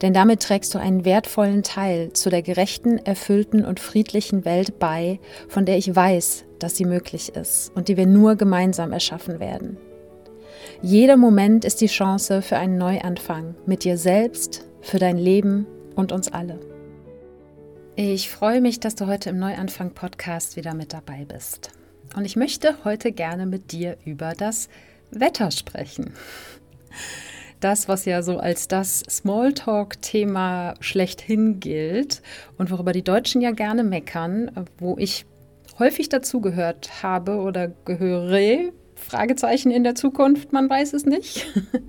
Denn damit trägst du einen wertvollen Teil zu der gerechten, erfüllten und friedlichen Welt bei, von der ich weiß, dass sie möglich ist und die wir nur gemeinsam erschaffen werden. Jeder Moment ist die Chance für einen Neuanfang mit dir selbst, für dein Leben und uns alle. Ich freue mich, dass du heute im Neuanfang-Podcast wieder mit dabei bist. Und ich möchte heute gerne mit dir über das Wetter sprechen. Das, was ja so als das Smalltalk-Thema schlechthin gilt und worüber die Deutschen ja gerne meckern, wo ich häufig dazugehört habe oder gehöre, Fragezeichen in der Zukunft, man weiß es nicht.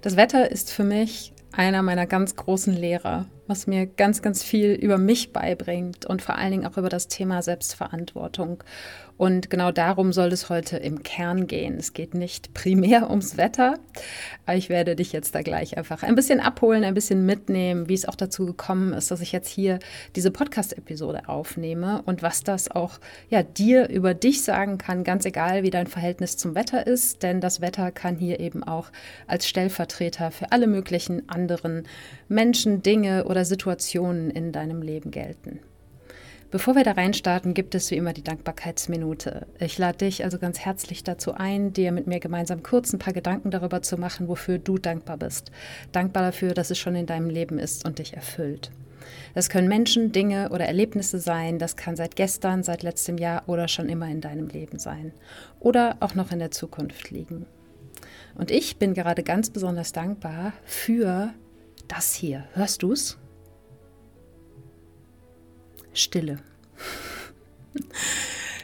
Das Wetter ist für mich einer meiner ganz großen Lehrer, was mir ganz, ganz viel über mich beibringt und vor allen Dingen auch über das Thema Selbstverantwortung. Und genau darum soll es heute im Kern gehen. Es geht nicht primär ums Wetter, ich werde dich jetzt da gleich einfach ein bisschen abholen, ein bisschen mitnehmen, wie es auch dazu gekommen ist, dass ich jetzt hier diese Podcast-Episode aufnehme und was das auch ja, dir über dich sagen kann, ganz egal, wie dein Verhältnis zum Wetter ist, denn das Wetter kann hier eben auch als Stellvertreter für alle möglichen anderen Menschen, Dinge oder Situationen in deinem Leben gelten. Bevor wir da reinstarten, gibt es wie immer die Dankbarkeitsminute. Ich lade dich also ganz herzlich dazu ein, dir mit mir gemeinsam kurz ein paar Gedanken darüber zu machen, wofür du dankbar bist. Dankbar dafür, dass es schon in deinem Leben ist und dich erfüllt. Das können Menschen, Dinge oder Erlebnisse sein. Das kann seit gestern, seit letztem Jahr oder schon immer in deinem Leben sein. Oder auch noch in der Zukunft liegen. Und ich bin gerade ganz besonders dankbar für das hier. Hörst du's? Stille.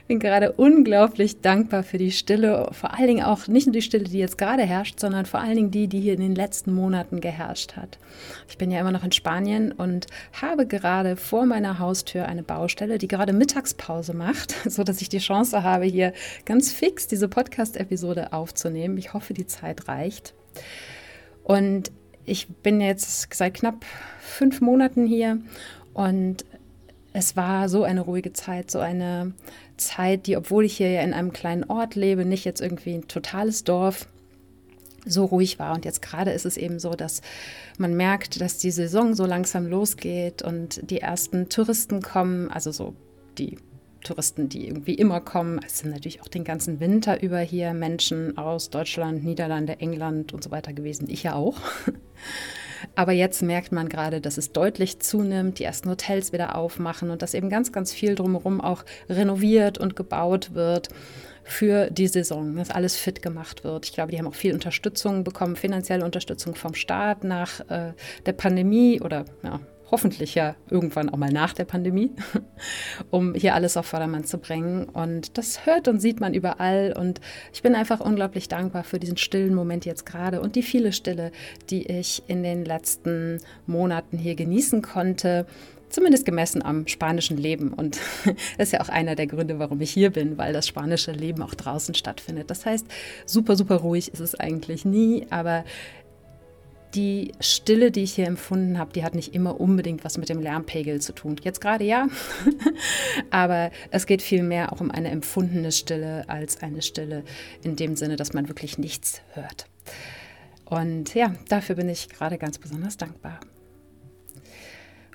Ich bin gerade unglaublich dankbar für die Stille, vor allen Dingen auch nicht nur die Stille, die jetzt gerade herrscht, sondern vor allen Dingen die, die hier in den letzten Monaten geherrscht hat. Ich bin ja immer noch in Spanien und habe gerade vor meiner Haustür eine Baustelle, die gerade Mittagspause macht, so dass ich die Chance habe, hier ganz fix diese Podcast-Episode aufzunehmen. Ich hoffe, die Zeit reicht. Und ich bin jetzt seit knapp fünf Monaten hier und es war so eine ruhige Zeit, so eine Zeit, die, obwohl ich hier in einem kleinen Ort lebe, nicht jetzt irgendwie ein totales Dorf, so ruhig war. Und jetzt gerade ist es eben so, dass man merkt, dass die Saison so langsam losgeht und die ersten Touristen kommen, also so die Touristen, die irgendwie immer kommen. Es sind natürlich auch den ganzen Winter über hier Menschen aus Deutschland, Niederlande, England und so weiter gewesen. Ich ja auch. Aber jetzt merkt man gerade, dass es deutlich zunimmt, die ersten Hotels wieder aufmachen und dass eben ganz, ganz viel drumherum auch renoviert und gebaut wird für die Saison, dass alles fit gemacht wird. Ich glaube, die haben auch viel Unterstützung bekommen, finanzielle Unterstützung vom Staat nach äh, der Pandemie oder ja, hoffentlich ja irgendwann auch mal nach der Pandemie, um hier alles auf Vordermann zu bringen. Und das hört und sieht man überall. Und ich bin einfach unglaublich dankbar für diesen stillen Moment jetzt gerade und die viele Stille, die ich in den letzten Monaten hier genießen konnte zumindest gemessen am spanischen Leben. Und das ist ja auch einer der Gründe, warum ich hier bin, weil das spanische Leben auch draußen stattfindet. Das heißt, super, super ruhig ist es eigentlich nie, aber die Stille, die ich hier empfunden habe, die hat nicht immer unbedingt was mit dem Lärmpegel zu tun. Jetzt gerade ja, aber es geht vielmehr auch um eine empfundene Stille als eine Stille in dem Sinne, dass man wirklich nichts hört. Und ja, dafür bin ich gerade ganz besonders dankbar.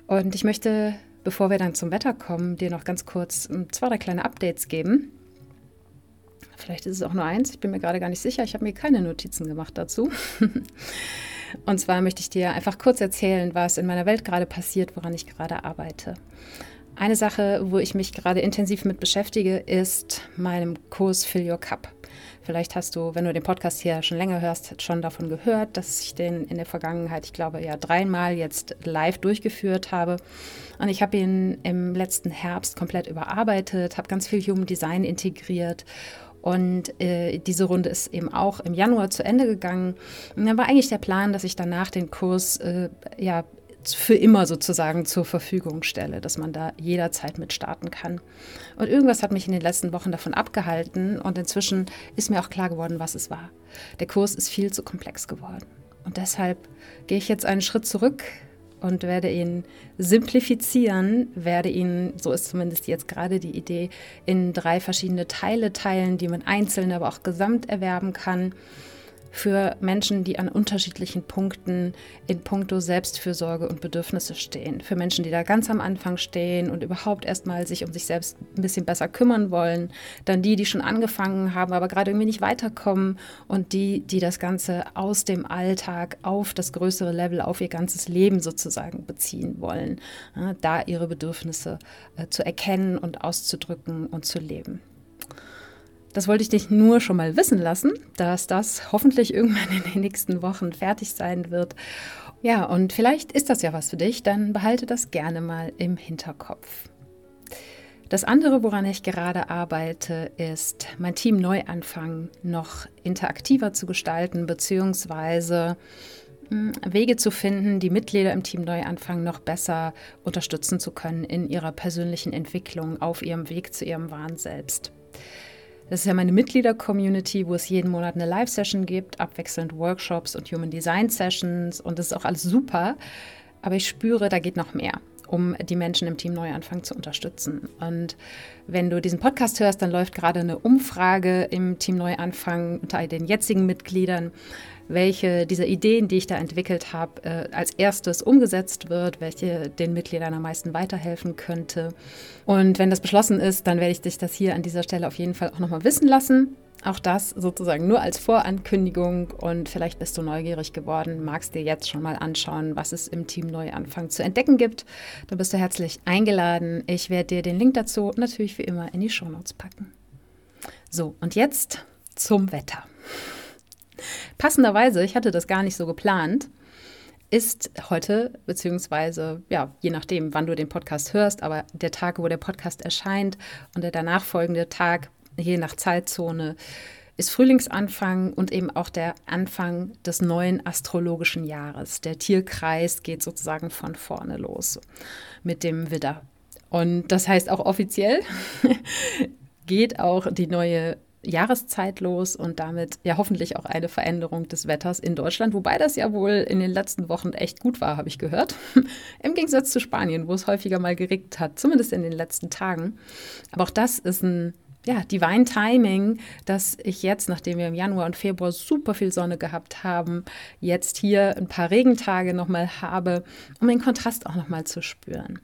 Und ich möchte, bevor wir dann zum Wetter kommen, dir noch ganz kurz zwei, drei kleine Updates geben. Vielleicht ist es auch nur eins, ich bin mir gerade gar nicht sicher. Ich habe mir keine Notizen gemacht dazu. Und zwar möchte ich dir einfach kurz erzählen, was in meiner Welt gerade passiert, woran ich gerade arbeite. Eine Sache, wo ich mich gerade intensiv mit beschäftige, ist meinem Kurs Fill Your Cup. Vielleicht hast du, wenn du den Podcast hier schon länger hörst, schon davon gehört, dass ich den in der Vergangenheit, ich glaube ja dreimal jetzt live durchgeführt habe. Und ich habe ihn im letzten Herbst komplett überarbeitet, habe ganz viel Human Design integriert und äh, diese Runde ist eben auch im Januar zu Ende gegangen. Und dann war eigentlich der Plan, dass ich danach den Kurs äh, ja für immer sozusagen zur Verfügung stelle, dass man da jederzeit mit starten kann. Und irgendwas hat mich in den letzten Wochen davon abgehalten und inzwischen ist mir auch klar geworden, was es war. Der Kurs ist viel zu komplex geworden. Und deshalb gehe ich jetzt einen Schritt zurück und werde ihn simplifizieren, werde ihn, so ist zumindest jetzt gerade die Idee, in drei verschiedene Teile teilen, die man einzeln, aber auch gesamt erwerben kann für Menschen, die an unterschiedlichen Punkten in puncto Selbstfürsorge und Bedürfnisse stehen. Für Menschen, die da ganz am Anfang stehen und überhaupt erstmal sich um sich selbst ein bisschen besser kümmern wollen. Dann die, die schon angefangen haben, aber gerade irgendwie nicht weiterkommen. Und die, die das Ganze aus dem Alltag auf das größere Level, auf ihr ganzes Leben sozusagen beziehen wollen. Da ihre Bedürfnisse äh, zu erkennen und auszudrücken und zu leben. Das wollte ich dich nur schon mal wissen lassen, dass das hoffentlich irgendwann in den nächsten Wochen fertig sein wird. Ja, und vielleicht ist das ja was für dich, dann behalte das gerne mal im Hinterkopf. Das andere, woran ich gerade arbeite, ist, mein Team Neuanfang noch interaktiver zu gestalten, beziehungsweise hm, Wege zu finden, die Mitglieder im Team Neuanfang noch besser unterstützen zu können in ihrer persönlichen Entwicklung auf ihrem Weg zu ihrem wahren Selbst. Das ist ja meine Mitglieder-Community, wo es jeden Monat eine Live-Session gibt, abwechselnd Workshops und Human Design Sessions und das ist auch alles super. Aber ich spüre, da geht noch mehr um die Menschen im Team Neuanfang zu unterstützen. Und wenn du diesen Podcast hörst, dann läuft gerade eine Umfrage im Team Neuanfang unter den jetzigen Mitgliedern, welche dieser Ideen, die ich da entwickelt habe, äh, als erstes umgesetzt wird, welche den Mitgliedern am meisten weiterhelfen könnte. Und wenn das beschlossen ist, dann werde ich dich das hier an dieser Stelle auf jeden Fall auch nochmal wissen lassen. Auch das sozusagen nur als Vorankündigung und vielleicht bist du neugierig geworden, magst dir jetzt schon mal anschauen, was es im Team Neuanfang zu entdecken gibt. Dann bist du herzlich eingeladen. Ich werde dir den Link dazu natürlich wie immer in die Shownotes packen. So, und jetzt zum Wetter. Passenderweise, ich hatte das gar nicht so geplant, ist heute, beziehungsweise ja, je nachdem, wann du den Podcast hörst, aber der Tag, wo der Podcast erscheint und der danach folgende Tag je nach Zeitzone, ist Frühlingsanfang und eben auch der Anfang des neuen astrologischen Jahres. Der Tierkreis geht sozusagen von vorne los mit dem Widder. Und das heißt auch offiziell geht auch die neue Jahreszeit los und damit ja hoffentlich auch eine Veränderung des Wetters in Deutschland, wobei das ja wohl in den letzten Wochen echt gut war, habe ich gehört. Im Gegensatz zu Spanien, wo es häufiger mal geregnet hat, zumindest in den letzten Tagen. Aber auch das ist ein ja, Divine Timing, dass ich jetzt, nachdem wir im Januar und Februar super viel Sonne gehabt haben, jetzt hier ein paar Regentage nochmal habe, um den Kontrast auch nochmal zu spüren.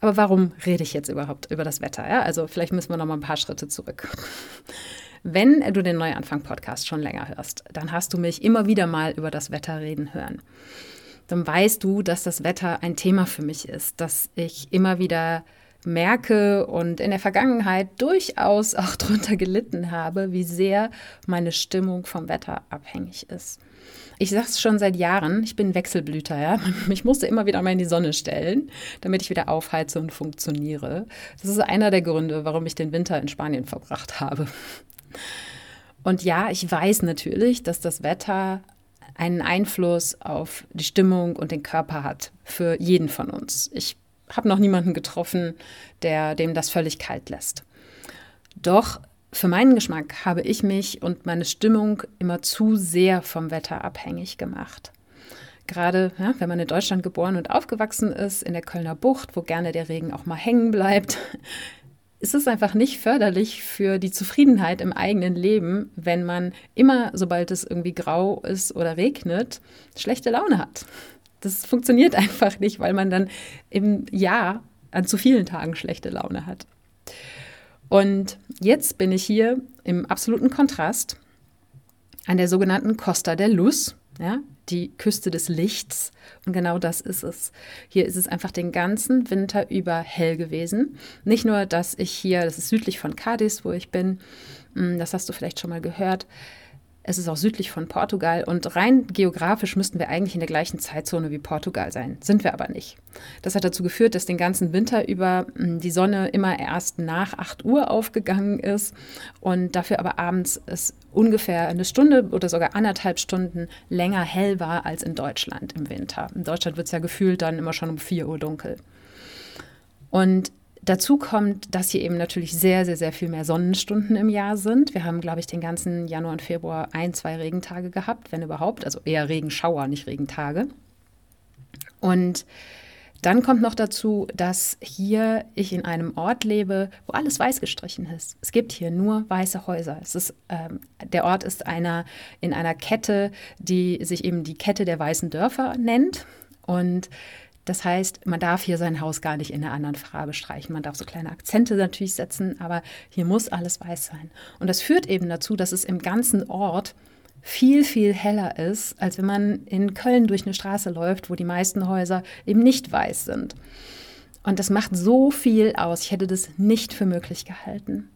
Aber warum rede ich jetzt überhaupt über das Wetter? Ja? Also vielleicht müssen wir noch mal ein paar Schritte zurück. Wenn du den Neuanfang-Podcast schon länger hörst, dann hast du mich immer wieder mal über das Wetter reden hören. Dann weißt du, dass das Wetter ein Thema für mich ist, dass ich immer wieder merke und in der Vergangenheit durchaus auch darunter gelitten habe, wie sehr meine Stimmung vom Wetter abhängig ist. Ich sage es schon seit Jahren, ich bin Wechselblüter, ja. Ich musste immer wieder mal in die Sonne stellen, damit ich wieder aufheize und funktioniere. Das ist einer der Gründe, warum ich den Winter in Spanien verbracht habe. Und ja, ich weiß natürlich, dass das Wetter einen Einfluss auf die Stimmung und den Körper hat für jeden von uns. Ich habe noch niemanden getroffen, der dem das völlig kalt lässt. Doch für meinen Geschmack habe ich mich und meine Stimmung immer zu sehr vom Wetter abhängig gemacht. Gerade ja, wenn man in Deutschland geboren und aufgewachsen ist, in der Kölner Bucht, wo gerne der Regen auch mal hängen bleibt, ist es einfach nicht förderlich für die Zufriedenheit im eigenen Leben, wenn man immer, sobald es irgendwie grau ist oder regnet, schlechte Laune hat. Das funktioniert einfach nicht, weil man dann im Jahr an zu vielen Tagen schlechte Laune hat. Und jetzt bin ich hier im absoluten Kontrast an der sogenannten Costa del Luz. Ja, die Küste des Lichts. Und genau das ist es. Hier ist es einfach den ganzen Winter über hell gewesen. Nicht nur, dass ich hier, das ist südlich von Cadiz, wo ich bin, hm, das hast du vielleicht schon mal gehört, es ist auch südlich von Portugal und rein geografisch müssten wir eigentlich in der gleichen Zeitzone wie Portugal sein. Sind wir aber nicht. Das hat dazu geführt, dass den ganzen Winter über hm, die Sonne immer erst nach 8 Uhr aufgegangen ist und dafür aber abends es ungefähr eine Stunde oder sogar anderthalb Stunden länger hell war als in Deutschland im Winter. In Deutschland wird es ja gefühlt dann immer schon um 4 Uhr dunkel. Und Dazu kommt, dass hier eben natürlich sehr, sehr, sehr viel mehr Sonnenstunden im Jahr sind. Wir haben, glaube ich, den ganzen Januar und Februar ein, zwei Regentage gehabt, wenn überhaupt. Also eher Regenschauer, nicht Regentage. Und dann kommt noch dazu, dass hier ich in einem Ort lebe, wo alles weiß gestrichen ist. Es gibt hier nur weiße Häuser. Es ist, ähm, der Ort ist einer, in einer Kette, die sich eben die Kette der weißen Dörfer nennt. Und das heißt, man darf hier sein Haus gar nicht in einer anderen Farbe streichen. Man darf so kleine Akzente natürlich setzen, aber hier muss alles weiß sein. Und das führt eben dazu, dass es im ganzen Ort viel, viel heller ist, als wenn man in Köln durch eine Straße läuft, wo die meisten Häuser eben nicht weiß sind. Und das macht so viel aus. Ich hätte das nicht für möglich gehalten.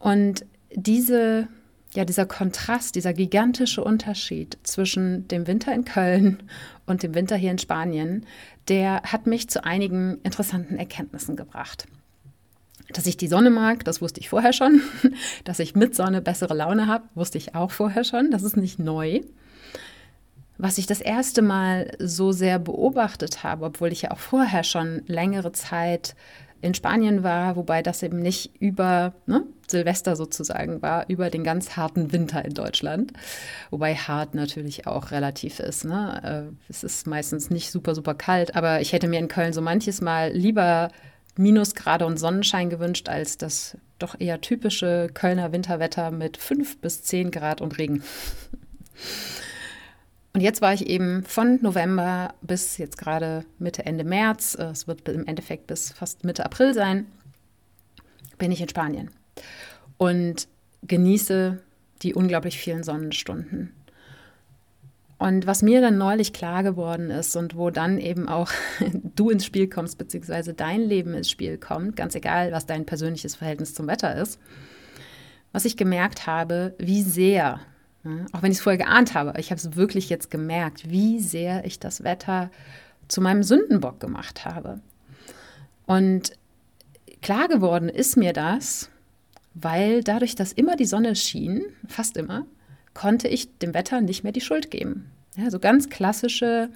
Und diese ja, dieser Kontrast, dieser gigantische Unterschied zwischen dem Winter in Köln und dem Winter hier in Spanien, der hat mich zu einigen interessanten Erkenntnissen gebracht. Dass ich die Sonne mag, das wusste ich vorher schon. Dass ich mit Sonne bessere Laune habe, wusste ich auch vorher schon. Das ist nicht neu. Was ich das erste Mal so sehr beobachtet habe, obwohl ich ja auch vorher schon längere Zeit in Spanien war, wobei das eben nicht über ne, Silvester sozusagen war, über den ganz harten Winter in Deutschland. Wobei hart natürlich auch relativ ist. Ne? Äh, es ist meistens nicht super, super kalt, aber ich hätte mir in Köln so manches Mal lieber Minusgrade und Sonnenschein gewünscht, als das doch eher typische Kölner Winterwetter mit 5 bis 10 Grad und Regen. Und jetzt war ich eben von November bis jetzt gerade Mitte, Ende März, äh, es wird im Endeffekt bis fast Mitte April sein, bin ich in Spanien und genieße die unglaublich vielen Sonnenstunden. Und was mir dann neulich klar geworden ist und wo dann eben auch du ins Spiel kommst, beziehungsweise dein Leben ins Spiel kommt, ganz egal, was dein persönliches Verhältnis zum Wetter ist, was ich gemerkt habe, wie sehr auch wenn ich es vorher geahnt habe, ich habe es wirklich jetzt gemerkt, wie sehr ich das Wetter zu meinem Sündenbock gemacht habe. Und klar geworden ist mir das, weil dadurch, dass immer die Sonne schien, fast immer, konnte ich dem Wetter nicht mehr die Schuld geben. Ja, so ganz klassische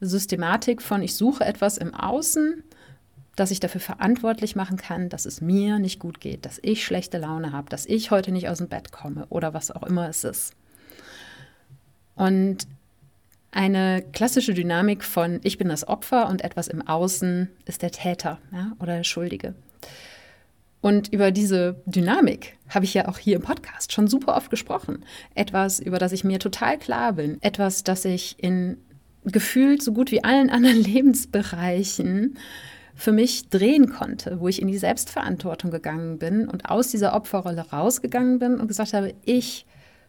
Systematik von ich suche etwas im Außen, das ich dafür verantwortlich machen kann, dass es mir nicht gut geht, dass ich schlechte Laune habe, dass ich heute nicht aus dem Bett komme oder was auch immer es ist. Und eine klassische Dynamik von ich bin das Opfer und etwas im Außen ist der Täter ja, oder der Schuldige. Und über diese Dynamik habe ich ja auch hier im Podcast schon super oft gesprochen. Etwas, über das ich mir total klar bin. Etwas, das ich in gefühlt so gut wie allen anderen Lebensbereichen für mich drehen konnte, wo ich in die Selbstverantwortung gegangen bin und aus dieser Opferrolle rausgegangen bin und gesagt habe, ich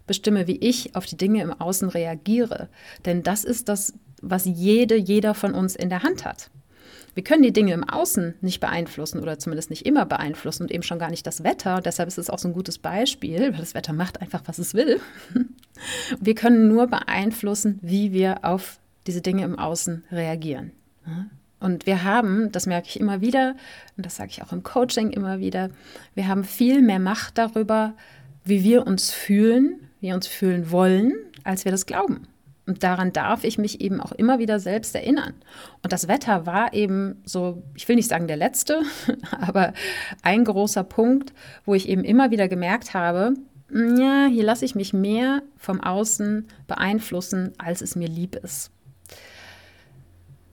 bestimme, wie ich auf die Dinge im Außen reagiere. Denn das ist das, was jede, jeder von uns in der Hand hat. Wir können die Dinge im Außen nicht beeinflussen oder zumindest nicht immer beeinflussen und eben schon gar nicht das Wetter. Deshalb ist es auch so ein gutes Beispiel, weil das Wetter macht einfach, was es will. Wir können nur beeinflussen, wie wir auf diese Dinge im Außen reagieren. Und wir haben, das merke ich immer wieder, und das sage ich auch im Coaching immer wieder, wir haben viel mehr Macht darüber, wie wir uns fühlen, wir uns fühlen wollen, als wir das glauben. Und daran darf ich mich eben auch immer wieder selbst erinnern. Und das Wetter war eben so, ich will nicht sagen der letzte, aber ein großer Punkt, wo ich eben immer wieder gemerkt habe, ja, hier lasse ich mich mehr vom Außen beeinflussen, als es mir lieb ist.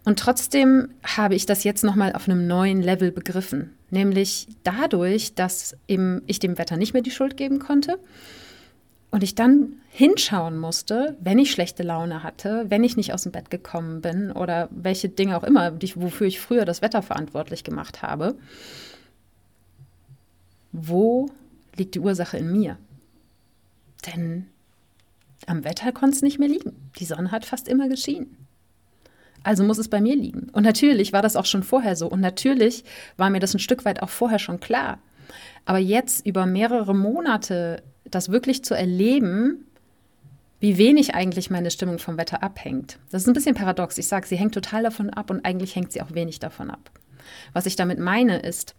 Und trotzdem habe ich das jetzt nochmal auf einem neuen Level begriffen. Nämlich dadurch, dass eben ich dem Wetter nicht mehr die Schuld geben konnte, und ich dann hinschauen musste, wenn ich schlechte Laune hatte, wenn ich nicht aus dem Bett gekommen bin oder welche Dinge auch immer, wofür ich früher das Wetter verantwortlich gemacht habe, wo liegt die Ursache in mir? Denn am Wetter konnte es nicht mehr liegen. Die Sonne hat fast immer geschienen. Also muss es bei mir liegen. Und natürlich war das auch schon vorher so. Und natürlich war mir das ein Stück weit auch vorher schon klar. Aber jetzt über mehrere Monate das wirklich zu erleben, wie wenig eigentlich meine Stimmung vom Wetter abhängt. Das ist ein bisschen paradox. Ich sage, sie hängt total davon ab und eigentlich hängt sie auch wenig davon ab. Was ich damit meine ist,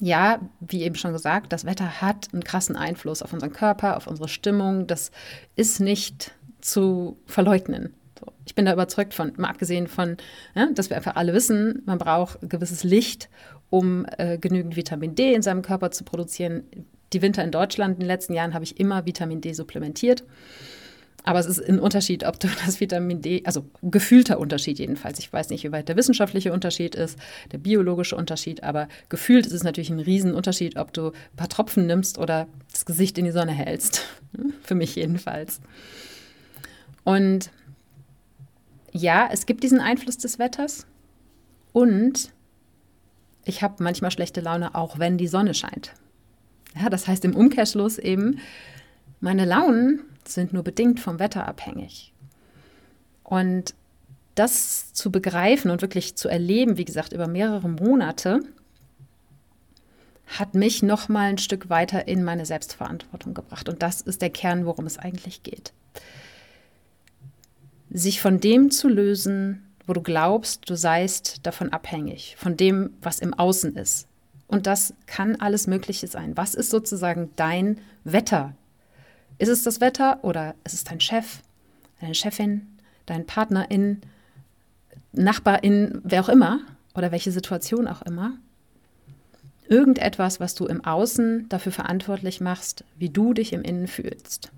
ja, wie eben schon gesagt, das Wetter hat einen krassen Einfluss auf unseren Körper, auf unsere Stimmung. Das ist nicht zu verleugnen. So. Ich bin da überzeugt von, mal abgesehen von, ja, dass wir einfach alle wissen, man braucht gewisses Licht, um äh, genügend Vitamin D in seinem Körper zu produzieren. Die Winter in Deutschland in den letzten Jahren habe ich immer Vitamin D supplementiert. Aber es ist ein Unterschied, ob du das Vitamin D, also gefühlter Unterschied jedenfalls. Ich weiß nicht, wie weit der wissenschaftliche Unterschied ist, der biologische Unterschied, aber gefühlt ist es natürlich ein Riesenunterschied, ob du ein paar Tropfen nimmst oder das Gesicht in die Sonne hältst. Für mich jedenfalls. Und ja, es gibt diesen Einfluss des Wetters und ich habe manchmal schlechte Laune, auch wenn die Sonne scheint. Ja, das heißt im Umkehrschluss eben, meine Launen sind nur bedingt vom Wetter abhängig. Und das zu begreifen und wirklich zu erleben, wie gesagt, über mehrere Monate, hat mich noch mal ein Stück weiter in meine Selbstverantwortung gebracht. Und das ist der Kern, worum es eigentlich geht. Sich von dem zu lösen, wo du glaubst, du seist davon abhängig, von dem, was im Außen ist. Und das kann alles Mögliche sein. Was ist sozusagen dein Wetter ist es das Wetter oder ist es dein Chef, deine Chefin, dein Partnerin, Nachbarin, wer auch immer oder welche Situation auch immer? Irgendetwas, was du im Außen dafür verantwortlich machst, wie du dich im Innen fühlst.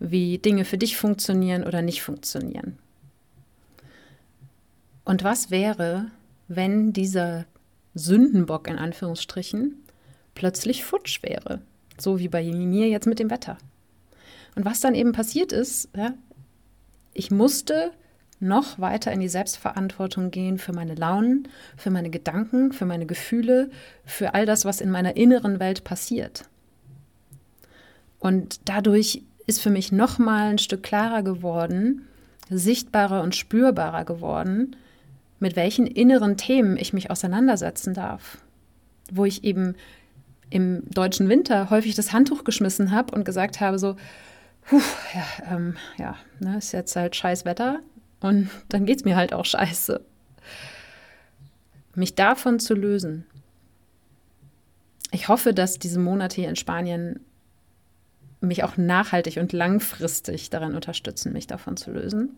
Wie Dinge für dich funktionieren oder nicht funktionieren. Und was wäre, wenn dieser Sündenbock in Anführungsstrichen plötzlich futsch wäre? So wie bei mir jetzt mit dem Wetter. Und was dann eben passiert ist, ja, ich musste noch weiter in die Selbstverantwortung gehen für meine Launen, für meine Gedanken, für meine Gefühle, für all das, was in meiner inneren Welt passiert. Und dadurch ist für mich noch mal ein Stück klarer geworden, sichtbarer und spürbarer geworden, mit welchen inneren Themen ich mich auseinandersetzen darf, wo ich eben im deutschen Winter häufig das Handtuch geschmissen habe und gesagt habe so, ja, ähm, ja, ne, ist jetzt halt scheiß Wetter und dann geht es mir halt auch scheiße. Mich davon zu lösen. Ich hoffe, dass diese Monate hier in Spanien mich auch nachhaltig und langfristig daran unterstützen, mich davon zu lösen.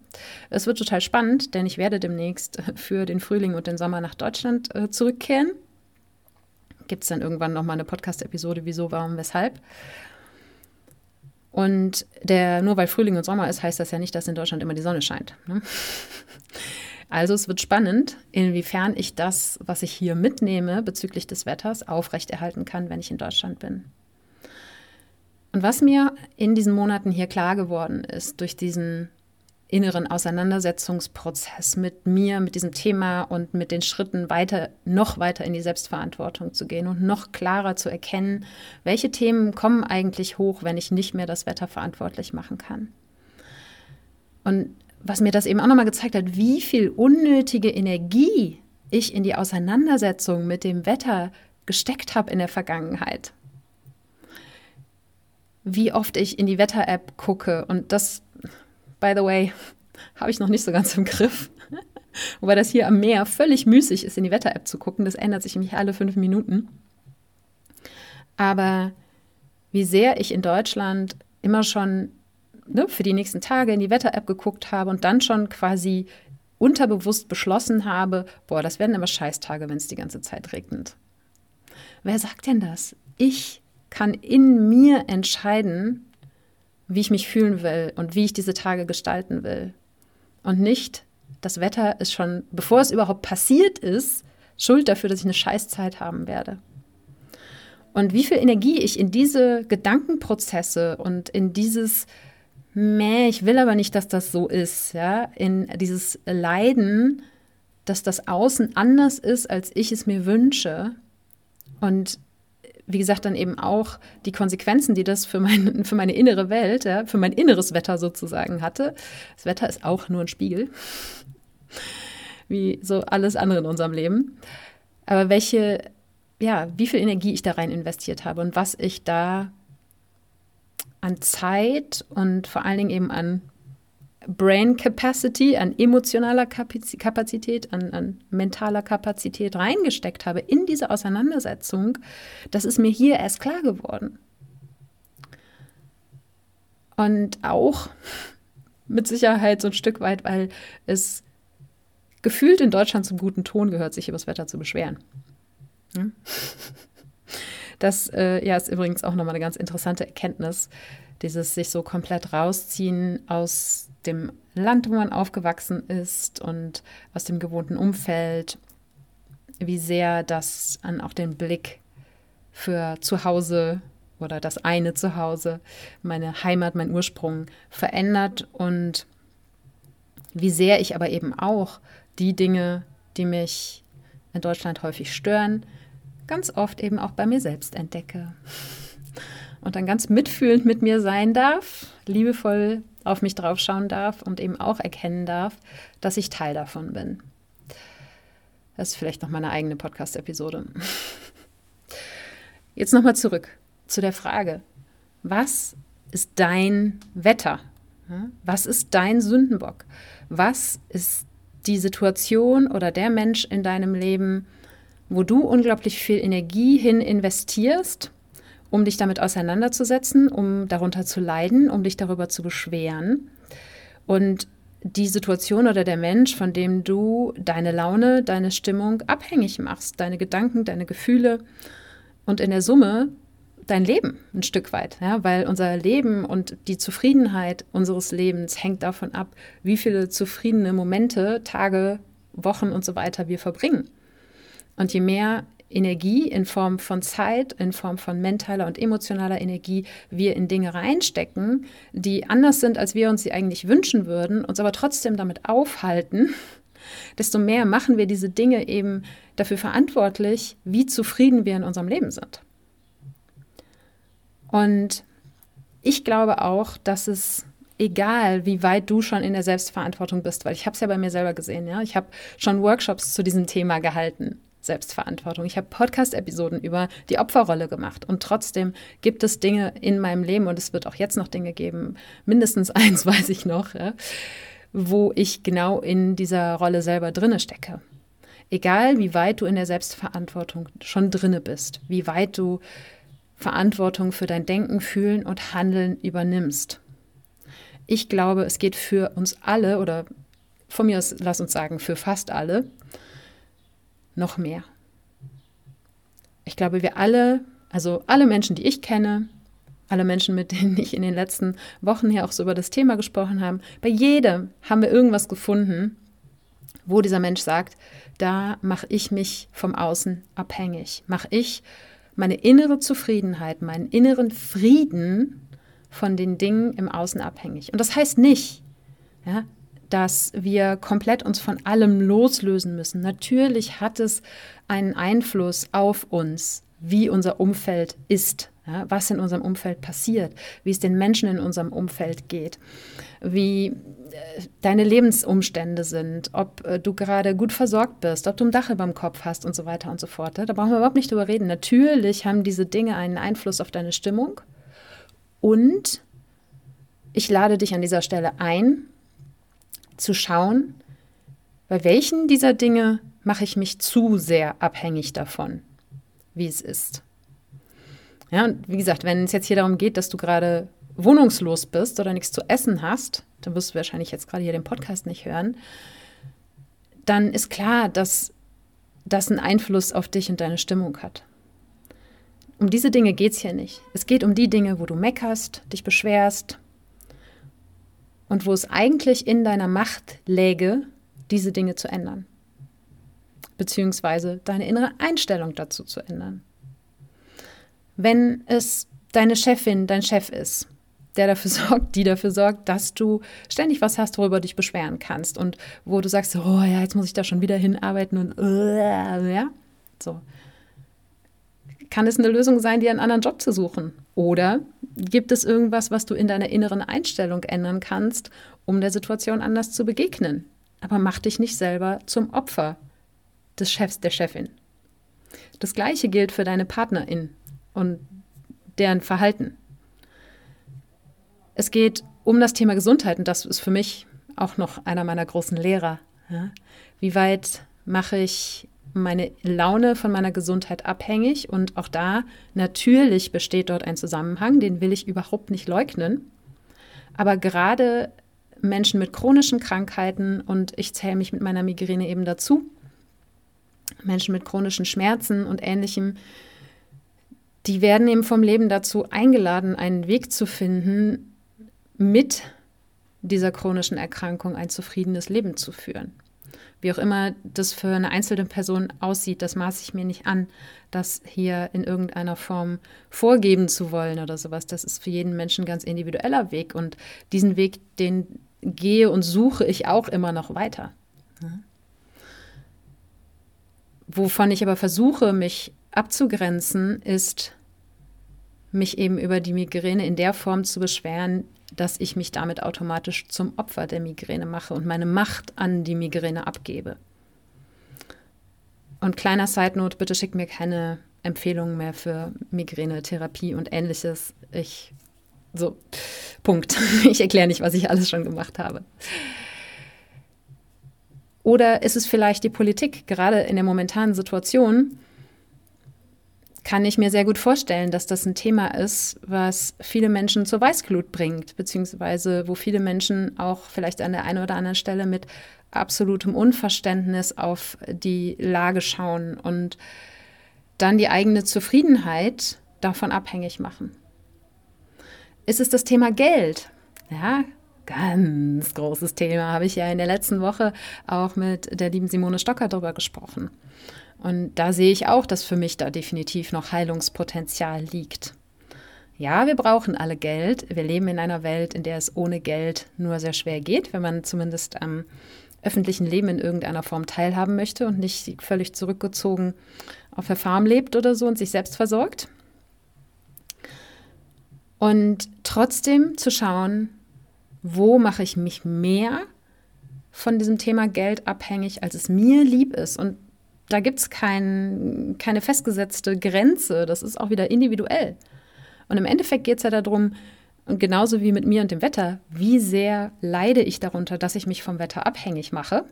Es wird total spannend, denn ich werde demnächst für den Frühling und den Sommer nach Deutschland äh, zurückkehren gibt es dann irgendwann nochmal eine Podcast-Episode, wieso, warum, weshalb. Und der, nur weil Frühling und Sommer ist, heißt das ja nicht, dass in Deutschland immer die Sonne scheint. Ne? Also es wird spannend, inwiefern ich das, was ich hier mitnehme bezüglich des Wetters, aufrechterhalten kann, wenn ich in Deutschland bin. Und was mir in diesen Monaten hier klar geworden ist, durch diesen inneren Auseinandersetzungsprozess mit mir, mit diesem Thema und mit den Schritten weiter, noch weiter in die Selbstverantwortung zu gehen und noch klarer zu erkennen, welche Themen kommen eigentlich hoch, wenn ich nicht mehr das Wetter verantwortlich machen kann. Und was mir das eben auch nochmal gezeigt hat, wie viel unnötige Energie ich in die Auseinandersetzung mit dem Wetter gesteckt habe in der Vergangenheit. Wie oft ich in die Wetter-App gucke und das by the way, habe ich noch nicht so ganz im Griff. Wobei das hier am Meer völlig müßig ist, in die Wetter-App zu gucken. Das ändert sich nämlich alle fünf Minuten. Aber wie sehr ich in Deutschland immer schon ne, für die nächsten Tage in die Wetter-App geguckt habe und dann schon quasi unterbewusst beschlossen habe, boah, das werden immer Scheißtage, wenn es die ganze Zeit regnet. Wer sagt denn das? Ich kann in mir entscheiden, wie ich mich fühlen will und wie ich diese Tage gestalten will. Und nicht, das Wetter ist schon, bevor es überhaupt passiert ist, schuld dafür, dass ich eine Scheißzeit haben werde. Und wie viel Energie ich in diese Gedankenprozesse und in dieses, meh, ich will aber nicht, dass das so ist, ja, in dieses Leiden, dass das Außen anders ist, als ich es mir wünsche. Und wie gesagt, dann eben auch die Konsequenzen, die das für, mein, für meine innere Welt, ja, für mein inneres Wetter sozusagen hatte. Das Wetter ist auch nur ein Spiegel, wie so alles andere in unserem Leben. Aber welche, ja, wie viel Energie ich da rein investiert habe und was ich da an Zeit und vor allen Dingen eben an Brain Capacity, an emotionaler Kapazität, an, an, mentaler Kapazität reingesteckt habe in diese Auseinandersetzung, das ist mir hier erst klar geworden. Und auch mit Sicherheit so ein Stück weit, weil es gefühlt in Deutschland zum guten Ton gehört, sich über das Wetter zu beschweren. Das äh, ja, ist übrigens auch nochmal eine ganz interessante Erkenntnis, dieses sich so komplett rausziehen aus dem Land, wo man aufgewachsen ist und aus dem gewohnten Umfeld, wie sehr das an auch den Blick für zu Hause oder das eine Zuhause, meine Heimat, mein Ursprung verändert und wie sehr ich aber eben auch die Dinge, die mich in Deutschland häufig stören, ganz oft eben auch bei mir selbst entdecke. Und dann ganz mitfühlend mit mir sein darf, liebevoll auf mich draufschauen darf und eben auch erkennen darf, dass ich Teil davon bin. Das ist vielleicht noch meine eigene Podcast-Episode. Jetzt nochmal zurück zu der Frage, was ist dein Wetter? Was ist dein Sündenbock? Was ist die Situation oder der Mensch in deinem Leben, wo du unglaublich viel Energie hin investierst, um dich damit auseinanderzusetzen, um darunter zu leiden, um dich darüber zu beschweren. Und die Situation oder der Mensch, von dem du deine Laune, deine Stimmung abhängig machst, deine Gedanken, deine Gefühle und in der Summe dein Leben ein Stück weit, ja, weil unser Leben und die Zufriedenheit unseres Lebens hängt davon ab, wie viele zufriedene Momente, Tage, Wochen und so weiter wir verbringen. Und je mehr Energie in Form von Zeit, in Form von mentaler und emotionaler Energie wir in Dinge reinstecken, die anders sind, als wir uns sie eigentlich wünschen würden, uns aber trotzdem damit aufhalten, desto mehr machen wir diese Dinge eben dafür verantwortlich, wie zufrieden wir in unserem Leben sind. Und ich glaube auch, dass es egal, wie weit du schon in der Selbstverantwortung bist, weil ich habe es ja bei mir selber gesehen, ja, ich habe schon Workshops zu diesem Thema gehalten. Selbstverantwortung. Ich habe Podcast-Episoden über die Opferrolle gemacht und trotzdem gibt es Dinge in meinem Leben und es wird auch jetzt noch Dinge geben, mindestens eins weiß ich noch, ja, wo ich genau in dieser Rolle selber drinne stecke. Egal, wie weit du in der Selbstverantwortung schon drinne bist, wie weit du Verantwortung für dein Denken, Fühlen und Handeln übernimmst. Ich glaube, es geht für uns alle oder von mir aus, lass uns sagen, für fast alle noch mehr. Ich glaube, wir alle, also alle Menschen, die ich kenne, alle Menschen, mit denen ich in den letzten Wochen hier auch so über das Thema gesprochen habe, bei jedem haben wir irgendwas gefunden, wo dieser Mensch sagt, da mache ich mich vom Außen abhängig, mache ich meine innere Zufriedenheit, meinen inneren Frieden von den Dingen im Außen abhängig. Und das heißt nicht, ja, dass wir komplett uns von allem loslösen müssen. Natürlich hat es einen Einfluss auf uns, wie unser Umfeld ist, ja, was in unserem Umfeld passiert, wie es den Menschen in unserem Umfeld geht, wie äh, deine Lebensumstände sind, ob äh, du gerade gut versorgt bist, ob du ein Dach über dem Kopf hast und so weiter und so fort. Da brauchen wir überhaupt nicht drüber reden. Natürlich haben diese Dinge einen Einfluss auf deine Stimmung und ich lade dich an dieser Stelle ein, zu schauen, bei welchen dieser Dinge mache ich mich zu sehr abhängig davon, wie es ist. Ja, und wie gesagt, wenn es jetzt hier darum geht, dass du gerade wohnungslos bist oder nichts zu essen hast, dann wirst du wahrscheinlich jetzt gerade hier den Podcast nicht hören, dann ist klar, dass das einen Einfluss auf dich und deine Stimmung hat. Um diese Dinge geht es hier nicht. Es geht um die Dinge, wo du meckerst, dich beschwerst, und wo es eigentlich in deiner Macht läge, diese Dinge zu ändern. Beziehungsweise deine innere Einstellung dazu zu ändern. Wenn es deine Chefin, dein Chef ist, der dafür sorgt, die dafür sorgt, dass du ständig was hast, worüber du dich beschweren kannst und wo du sagst, oh ja, jetzt muss ich da schon wieder hinarbeiten und uh, ja, so. kann es eine Lösung sein, dir einen anderen Job zu suchen? Oder gibt es irgendwas, was du in deiner inneren Einstellung ändern kannst, um der Situation anders zu begegnen? Aber mach dich nicht selber zum Opfer des Chefs, der Chefin. Das gleiche gilt für deine Partnerin und deren Verhalten. Es geht um das Thema Gesundheit und das ist für mich auch noch einer meiner großen Lehrer. Ja? Wie weit mache ich meine Laune von meiner Gesundheit abhängig und auch da natürlich besteht dort ein Zusammenhang, den will ich überhaupt nicht leugnen. Aber gerade Menschen mit chronischen Krankheiten und ich zähle mich mit meiner Migräne eben dazu, Menschen mit chronischen Schmerzen und ähnlichem, die werden eben vom Leben dazu eingeladen, einen Weg zu finden, mit dieser chronischen Erkrankung ein zufriedenes Leben zu führen. Wie auch immer das für eine einzelne Person aussieht, das maße ich mir nicht an, das hier in irgendeiner Form vorgeben zu wollen oder sowas. Das ist für jeden Menschen ein ganz individueller Weg und diesen Weg, den gehe und suche ich auch immer noch weiter. Wovon ich aber versuche, mich abzugrenzen, ist, mich eben über die Migräne in der Form zu beschweren, dass ich mich damit automatisch zum Opfer der Migräne mache und meine Macht an die Migräne abgebe. Und kleiner Side Note, bitte schickt mir keine Empfehlungen mehr für Migräne-Therapie und ähnliches. Ich, so, Punkt. Ich erkläre nicht, was ich alles schon gemacht habe. Oder ist es vielleicht die Politik, gerade in der momentanen Situation, kann ich mir sehr gut vorstellen, dass das ein Thema ist, was viele Menschen zur Weißglut bringt, beziehungsweise wo viele Menschen auch vielleicht an der einen oder anderen Stelle mit absolutem Unverständnis auf die Lage schauen und dann die eigene Zufriedenheit davon abhängig machen. Ist es das Thema Geld? Ja, ganz großes Thema. Habe ich ja in der letzten Woche auch mit der lieben Simone Stocker darüber gesprochen. Und da sehe ich auch, dass für mich da definitiv noch Heilungspotenzial liegt. Ja, wir brauchen alle Geld. Wir leben in einer Welt, in der es ohne Geld nur sehr schwer geht, wenn man zumindest am öffentlichen Leben in irgendeiner Form teilhaben möchte und nicht völlig zurückgezogen auf der Farm lebt oder so und sich selbst versorgt. Und trotzdem zu schauen, wo mache ich mich mehr von diesem Thema Geld abhängig, als es mir lieb ist. Und da gibt es kein, keine festgesetzte Grenze. Das ist auch wieder individuell. Und im Endeffekt geht es ja darum, und genauso wie mit mir und dem Wetter, wie sehr leide ich darunter, dass ich mich vom Wetter abhängig mache?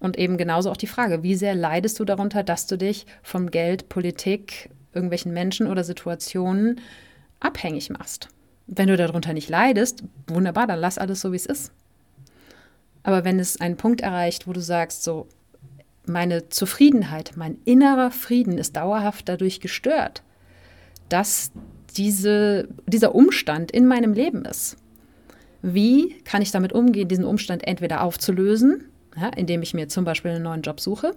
Und eben genauso auch die Frage, wie sehr leidest du darunter, dass du dich vom Geld, Politik, irgendwelchen Menschen oder Situationen abhängig machst? Wenn du darunter nicht leidest, wunderbar, dann lass alles so, wie es ist. Aber wenn es einen Punkt erreicht, wo du sagst, so, meine Zufriedenheit, mein innerer Frieden ist dauerhaft dadurch gestört, dass diese, dieser Umstand in meinem Leben ist. Wie kann ich damit umgehen, diesen Umstand entweder aufzulösen, ja, indem ich mir zum Beispiel einen neuen Job suche,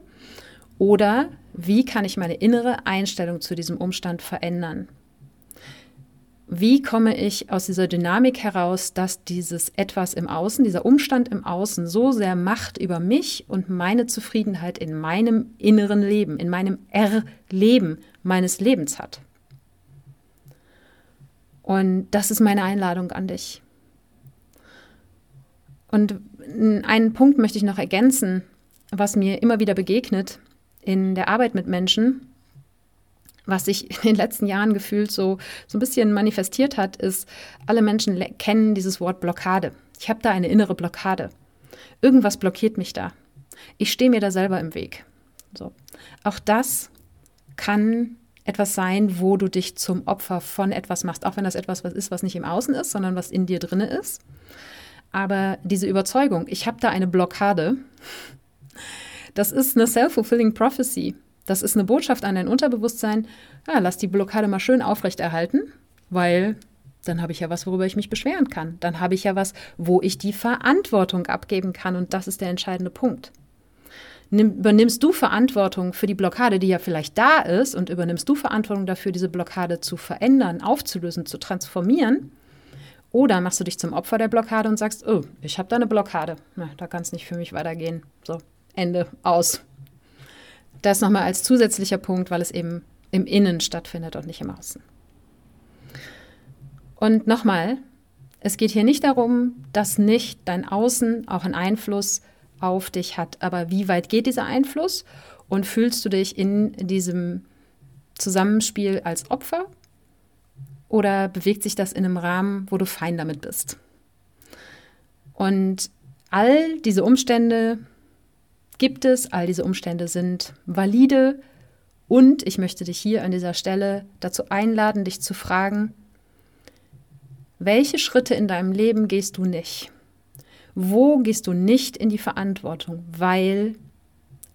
oder wie kann ich meine innere Einstellung zu diesem Umstand verändern? Wie komme ich aus dieser Dynamik heraus, dass dieses etwas im Außen, dieser Umstand im Außen so sehr Macht über mich und meine Zufriedenheit in meinem inneren Leben, in meinem Erleben meines Lebens hat. Und das ist meine Einladung an dich. Und einen Punkt möchte ich noch ergänzen, was mir immer wieder begegnet in der Arbeit mit Menschen, was sich in den letzten Jahren gefühlt so, so ein bisschen manifestiert hat, ist, alle Menschen kennen dieses Wort Blockade. Ich habe da eine innere Blockade. Irgendwas blockiert mich da. Ich stehe mir da selber im Weg. So. Auch das kann etwas sein, wo du dich zum Opfer von etwas machst, auch wenn das etwas was ist, was nicht im Außen ist, sondern was in dir drinne ist. Aber diese Überzeugung, ich habe da eine Blockade, das ist eine self-fulfilling prophecy. Das ist eine Botschaft an dein Unterbewusstsein. Ja, lass die Blockade mal schön aufrechterhalten, weil dann habe ich ja was, worüber ich mich beschweren kann. Dann habe ich ja was, wo ich die Verantwortung abgeben kann. Und das ist der entscheidende Punkt. Nimm, übernimmst du Verantwortung für die Blockade, die ja vielleicht da ist, und übernimmst du Verantwortung dafür, diese Blockade zu verändern, aufzulösen, zu transformieren? Oder machst du dich zum Opfer der Blockade und sagst, oh, ich habe da eine Blockade. Na, da kann es nicht für mich weitergehen. So, Ende, aus. Das nochmal als zusätzlicher Punkt, weil es eben im Innen stattfindet und nicht im Außen. Und nochmal, es geht hier nicht darum, dass nicht dein Außen auch einen Einfluss auf dich hat. Aber wie weit geht dieser Einfluss? Und fühlst du dich in diesem Zusammenspiel als Opfer? Oder bewegt sich das in einem Rahmen, wo du fein damit bist? Und all diese Umstände gibt es, all diese Umstände sind valide. Und ich möchte dich hier an dieser Stelle dazu einladen, dich zu fragen, welche Schritte in deinem Leben gehst du nicht? Wo gehst du nicht in die Verantwortung, weil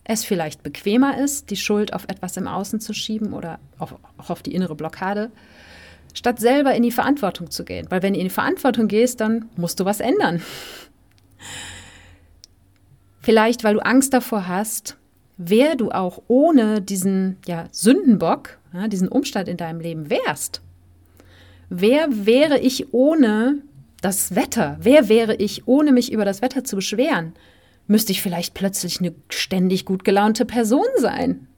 es vielleicht bequemer ist, die Schuld auf etwas im Außen zu schieben oder auf, auch auf die innere Blockade, statt selber in die Verantwortung zu gehen. Weil wenn du in die Verantwortung gehst, dann musst du was ändern. Vielleicht, weil du Angst davor hast, wer du auch ohne diesen ja, Sündenbock, ja, diesen Umstand in deinem Leben wärst. Wer wäre ich ohne das Wetter? Wer wäre ich, ohne mich über das Wetter zu beschweren? Müsste ich vielleicht plötzlich eine ständig gut gelaunte Person sein?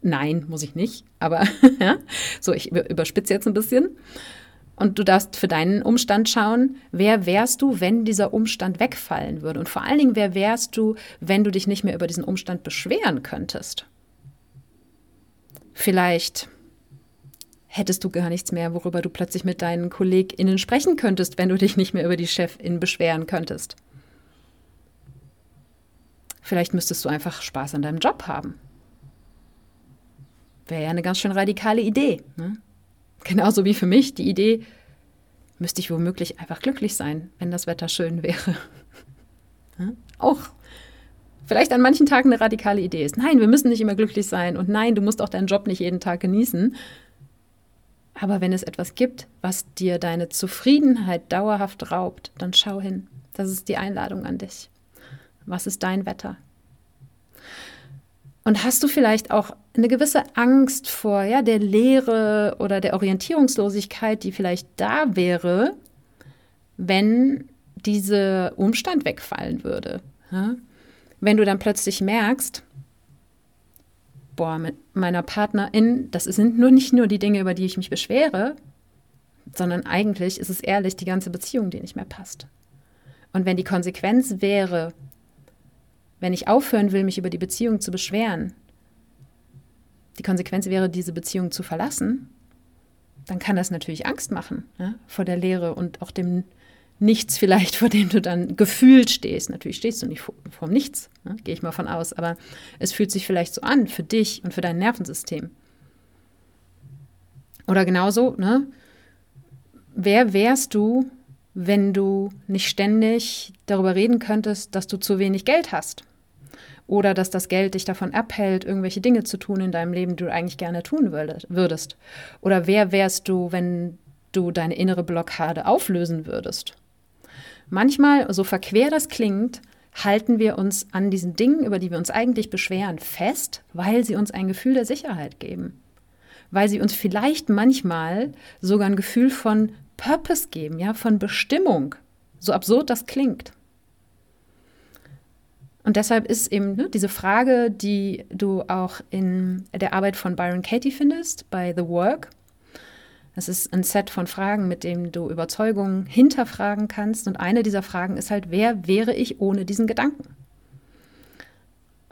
Nein, muss ich nicht, aber so, ich überspitze jetzt ein bisschen. Und du darfst für deinen Umstand schauen, wer wärst du, wenn dieser Umstand wegfallen würde? Und vor allen Dingen, wer wärst du, wenn du dich nicht mehr über diesen Umstand beschweren könntest? Vielleicht hättest du gar nichts mehr, worüber du plötzlich mit deinen KollegInnen sprechen könntest, wenn du dich nicht mehr über die Chefin beschweren könntest. Vielleicht müsstest du einfach Spaß an deinem Job haben. Wäre ja eine ganz schön radikale Idee. Ne? Genauso wie für mich die Idee, müsste ich womöglich einfach glücklich sein, wenn das Wetter schön wäre. Auch vielleicht an manchen Tagen eine radikale Idee ist. Nein, wir müssen nicht immer glücklich sein und nein, du musst auch deinen Job nicht jeden Tag genießen. Aber wenn es etwas gibt, was dir deine Zufriedenheit dauerhaft raubt, dann schau hin. Das ist die Einladung an dich. Was ist dein Wetter? Und hast du vielleicht auch eine gewisse Angst vor ja, der Leere oder der Orientierungslosigkeit, die vielleicht da wäre, wenn dieser Umstand wegfallen würde? Ja? Wenn du dann plötzlich merkst, boah, mit meiner Partnerin, das sind nur nicht nur die Dinge, über die ich mich beschwere, sondern eigentlich ist es ehrlich die ganze Beziehung, die nicht mehr passt. Und wenn die Konsequenz wäre, wenn ich aufhören will, mich über die Beziehung zu beschweren, die Konsequenz wäre, diese Beziehung zu verlassen, dann kann das natürlich Angst machen ja, vor der Leere und auch dem Nichts vielleicht, vor dem du dann gefühlt stehst. Natürlich stehst du nicht vor, vor Nichts, ne? gehe ich mal von aus, aber es fühlt sich vielleicht so an für dich und für dein Nervensystem. Oder genauso, ne? Wer wärst du, wenn du nicht ständig darüber reden könntest, dass du zu wenig Geld hast? Oder dass das Geld dich davon abhält, irgendwelche Dinge zu tun in deinem Leben, die du eigentlich gerne tun würdest? Oder wer wärst du, wenn du deine innere Blockade auflösen würdest? Manchmal, so verquer das klingt, halten wir uns an diesen Dingen, über die wir uns eigentlich beschweren, fest, weil sie uns ein Gefühl der Sicherheit geben. Weil sie uns vielleicht manchmal sogar ein Gefühl von Purpose geben, ja, von Bestimmung. So absurd das klingt. Und deshalb ist eben ne, diese Frage, die du auch in der Arbeit von Byron Katie findest, bei The Work, das ist ein Set von Fragen, mit dem du Überzeugungen hinterfragen kannst. Und eine dieser Fragen ist halt, wer wäre ich ohne diesen Gedanken?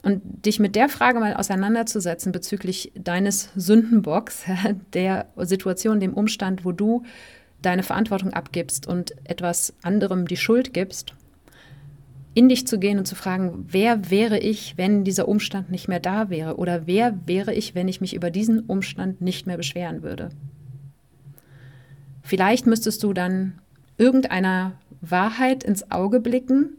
Und dich mit der Frage mal auseinanderzusetzen bezüglich deines Sündenbocks, der Situation, dem Umstand, wo du deine Verantwortung abgibst und etwas anderem die Schuld gibst, in dich zu gehen und zu fragen, wer wäre ich, wenn dieser Umstand nicht mehr da wäre? Oder wer wäre ich, wenn ich mich über diesen Umstand nicht mehr beschweren würde? Vielleicht müsstest du dann irgendeiner Wahrheit ins Auge blicken,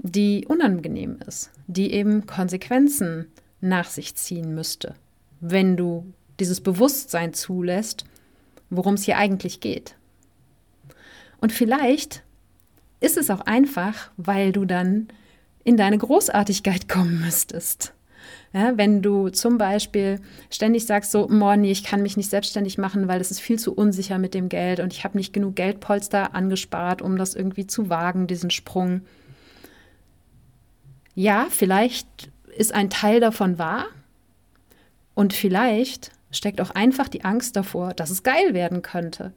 die unangenehm ist, die eben Konsequenzen nach sich ziehen müsste, wenn du dieses Bewusstsein zulässt, worum es hier eigentlich geht. Und vielleicht ist es auch einfach, weil du dann in deine Großartigkeit kommen müsstest. Ja, wenn du zum Beispiel ständig sagst, so, Morni, ich kann mich nicht selbstständig machen, weil es ist viel zu unsicher mit dem Geld und ich habe nicht genug Geldpolster angespart, um das irgendwie zu wagen, diesen Sprung. Ja, vielleicht ist ein Teil davon wahr. Und vielleicht steckt auch einfach die Angst davor, dass es geil werden könnte.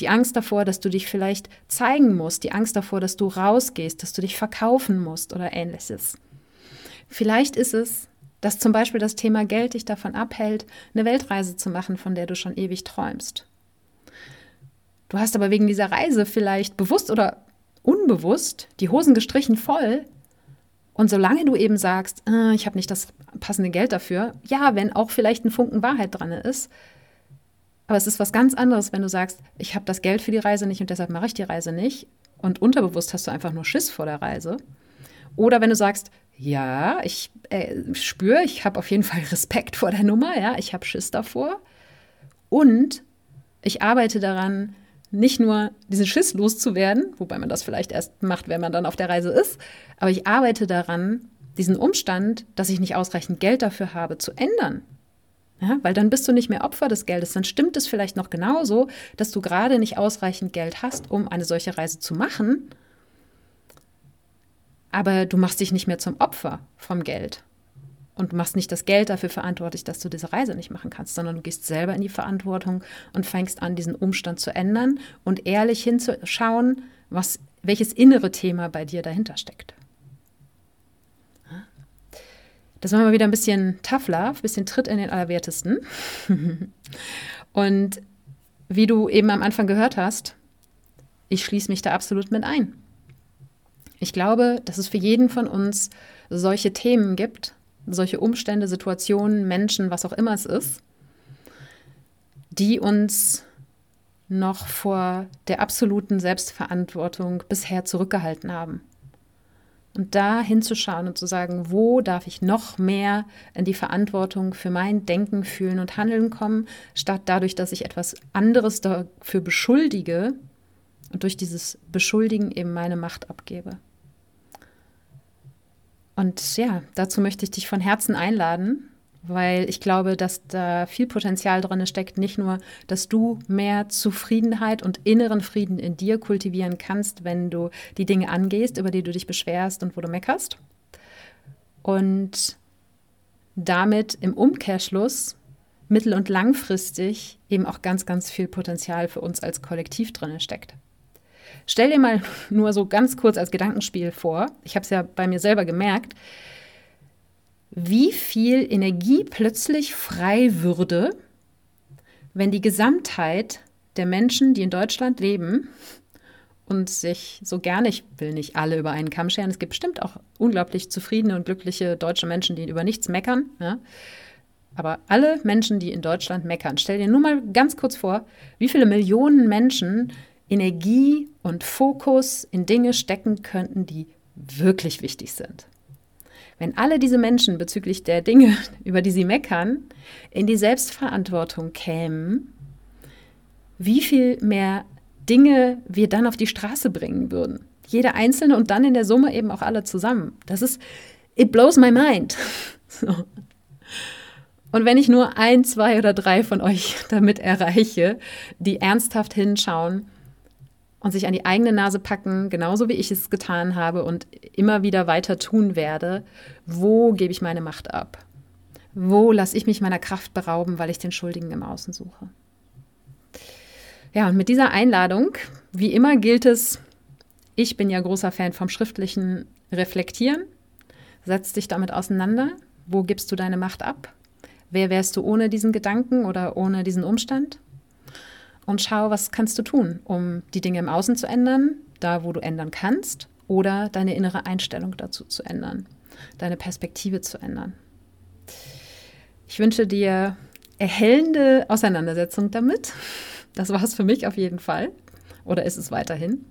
Die Angst davor, dass du dich vielleicht zeigen musst, die Angst davor, dass du rausgehst, dass du dich verkaufen musst oder ähnliches. Vielleicht ist es, dass zum Beispiel das Thema Geld dich davon abhält, eine Weltreise zu machen, von der du schon ewig träumst. Du hast aber wegen dieser Reise vielleicht bewusst oder unbewusst die Hosen gestrichen voll. Und solange du eben sagst, äh, ich habe nicht das passende Geld dafür, ja, wenn auch vielleicht ein Funken Wahrheit dran ist, aber es ist was ganz anderes, wenn du sagst, ich habe das Geld für die Reise nicht und deshalb mache ich die Reise nicht. Und unterbewusst hast du einfach nur Schiss vor der Reise. Oder wenn du sagst, ja, ich äh, spüre, ich habe auf jeden Fall Respekt vor der Nummer, ja, ich habe Schiss davor. Und ich arbeite daran, nicht nur diesen Schiss loszuwerden, wobei man das vielleicht erst macht, wenn man dann auf der Reise ist, aber ich arbeite daran, diesen Umstand, dass ich nicht ausreichend Geld dafür habe, zu ändern. Ja, weil dann bist du nicht mehr Opfer des Geldes. Dann stimmt es vielleicht noch genauso, dass du gerade nicht ausreichend Geld hast, um eine solche Reise zu machen. Aber du machst dich nicht mehr zum Opfer vom Geld. Und machst nicht das Geld dafür verantwortlich, dass du diese Reise nicht machen kannst, sondern du gehst selber in die Verantwortung und fängst an, diesen Umstand zu ändern und ehrlich hinzuschauen, was, welches innere Thema bei dir dahinter steckt. Das war mal wieder ein bisschen Tough Love, ein bisschen Tritt in den Allerwertesten. und wie du eben am Anfang gehört hast, ich schließe mich da absolut mit ein. Ich glaube, dass es für jeden von uns solche Themen gibt, solche Umstände, Situationen, Menschen, was auch immer es ist, die uns noch vor der absoluten Selbstverantwortung bisher zurückgehalten haben. Und da hinzuschauen und zu sagen, wo darf ich noch mehr in die Verantwortung für mein Denken, Fühlen und Handeln kommen, statt dadurch, dass ich etwas anderes dafür beschuldige und durch dieses Beschuldigen eben meine Macht abgebe. Und ja, dazu möchte ich dich von Herzen einladen, weil ich glaube, dass da viel Potenzial drin steckt. Nicht nur, dass du mehr Zufriedenheit und inneren Frieden in dir kultivieren kannst, wenn du die Dinge angehst, über die du dich beschwerst und wo du meckerst. Und damit im Umkehrschluss mittel- und langfristig eben auch ganz, ganz viel Potenzial für uns als Kollektiv drin steckt. Stell dir mal nur so ganz kurz als Gedankenspiel vor, ich habe es ja bei mir selber gemerkt, wie viel Energie plötzlich frei würde, wenn die Gesamtheit der Menschen, die in Deutschland leben und sich so gerne, ich will nicht alle über einen Kamm scheren, es gibt bestimmt auch unglaublich zufriedene und glückliche deutsche Menschen, die über nichts meckern, ja? aber alle Menschen, die in Deutschland meckern, stell dir nur mal ganz kurz vor, wie viele Millionen Menschen Energie und Fokus in Dinge stecken könnten, die wirklich wichtig sind. Wenn alle diese Menschen bezüglich der Dinge, über die sie meckern, in die Selbstverantwortung kämen, wie viel mehr Dinge wir dann auf die Straße bringen würden. Jeder einzelne und dann in der Summe eben auch alle zusammen. Das ist, it blows my mind. So. Und wenn ich nur ein, zwei oder drei von euch damit erreiche, die ernsthaft hinschauen, und sich an die eigene Nase packen, genauso wie ich es getan habe und immer wieder weiter tun werde. Wo gebe ich meine Macht ab? Wo lasse ich mich meiner Kraft berauben, weil ich den Schuldigen im Außen suche? Ja, und mit dieser Einladung, wie immer gilt es, ich bin ja großer Fan vom schriftlichen Reflektieren. Setz dich damit auseinander. Wo gibst du deine Macht ab? Wer wärst du ohne diesen Gedanken oder ohne diesen Umstand? Und schau, was kannst du tun, um die Dinge im Außen zu ändern, da wo du ändern kannst, oder deine innere Einstellung dazu zu ändern, deine Perspektive zu ändern. Ich wünsche dir erhellende Auseinandersetzung damit. Das war es für mich auf jeden Fall. Oder ist es weiterhin?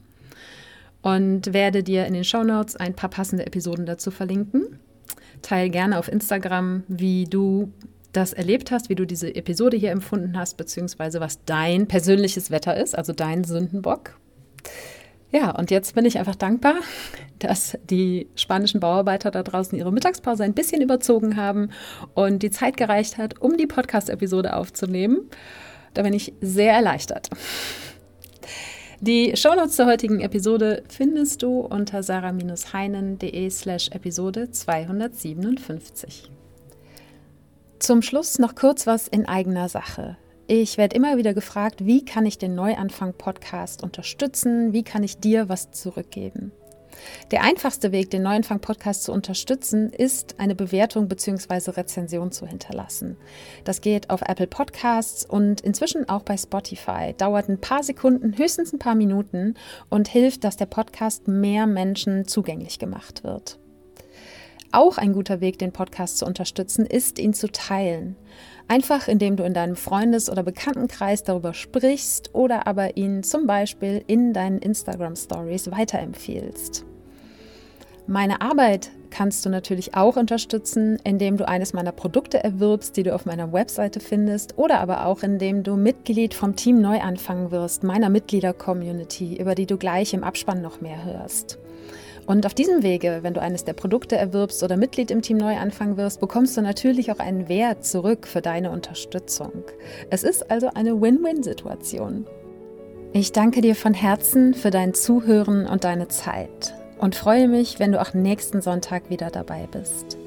Und werde dir in den Show Notes ein paar passende Episoden dazu verlinken. Teil gerne auf Instagram, wie du das erlebt hast, wie du diese Episode hier empfunden hast, beziehungsweise was dein persönliches Wetter ist, also dein Sündenbock. Ja, und jetzt bin ich einfach dankbar, dass die spanischen Bauarbeiter da draußen ihre Mittagspause ein bisschen überzogen haben und die Zeit gereicht hat, um die Podcast-Episode aufzunehmen. Da bin ich sehr erleichtert. Die Shownotes zur heutigen Episode findest du unter sarah-heinen.de slash Episode 257. Zum Schluss noch kurz was in eigener Sache. Ich werde immer wieder gefragt, wie kann ich den Neuanfang-Podcast unterstützen? Wie kann ich dir was zurückgeben? Der einfachste Weg, den Neuanfang-Podcast zu unterstützen, ist, eine Bewertung bzw. Rezension zu hinterlassen. Das geht auf Apple Podcasts und inzwischen auch bei Spotify. Dauert ein paar Sekunden, höchstens ein paar Minuten und hilft, dass der Podcast mehr Menschen zugänglich gemacht wird. Auch ein guter Weg, den Podcast zu unterstützen, ist, ihn zu teilen. Einfach indem du in deinem Freundes- oder Bekanntenkreis darüber sprichst oder aber ihn zum Beispiel in deinen Instagram Stories weiterempfiehlst. Meine Arbeit kannst du natürlich auch unterstützen, indem du eines meiner Produkte erwirbst, die du auf meiner Webseite findest, oder aber auch indem du Mitglied vom Team Neuanfangen wirst, meiner Mitglieder-Community, über die du gleich im Abspann noch mehr hörst. Und auf diesem Wege, wenn du eines der Produkte erwirbst oder Mitglied im Team Neuanfang wirst, bekommst du natürlich auch einen Wert zurück für deine Unterstützung. Es ist also eine Win-Win-Situation. Ich danke dir von Herzen für dein Zuhören und deine Zeit und freue mich, wenn du auch nächsten Sonntag wieder dabei bist.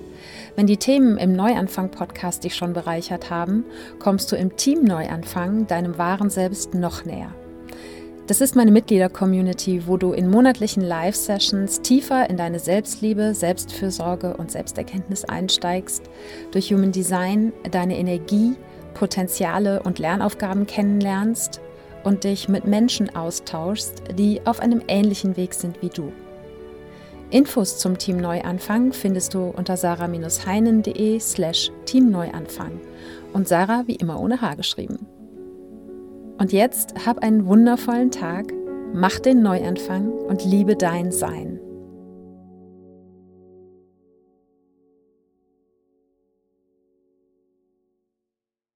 Wenn die Themen im Neuanfang-Podcast dich schon bereichert haben, kommst du im Team Neuanfang deinem wahren Selbst noch näher. Das ist meine Mitglieder-Community, wo du in monatlichen Live-Sessions tiefer in deine Selbstliebe, Selbstfürsorge und Selbsterkenntnis einsteigst, durch Human Design deine Energie, Potenziale und Lernaufgaben kennenlernst und dich mit Menschen austauschst, die auf einem ähnlichen Weg sind wie du. Infos zum Team Neuanfang findest du unter sarah-heinen.de slash Teamneuanfang und Sarah wie immer ohne H geschrieben. Und jetzt hab einen wundervollen Tag, mach den Neuanfang und liebe dein Sein.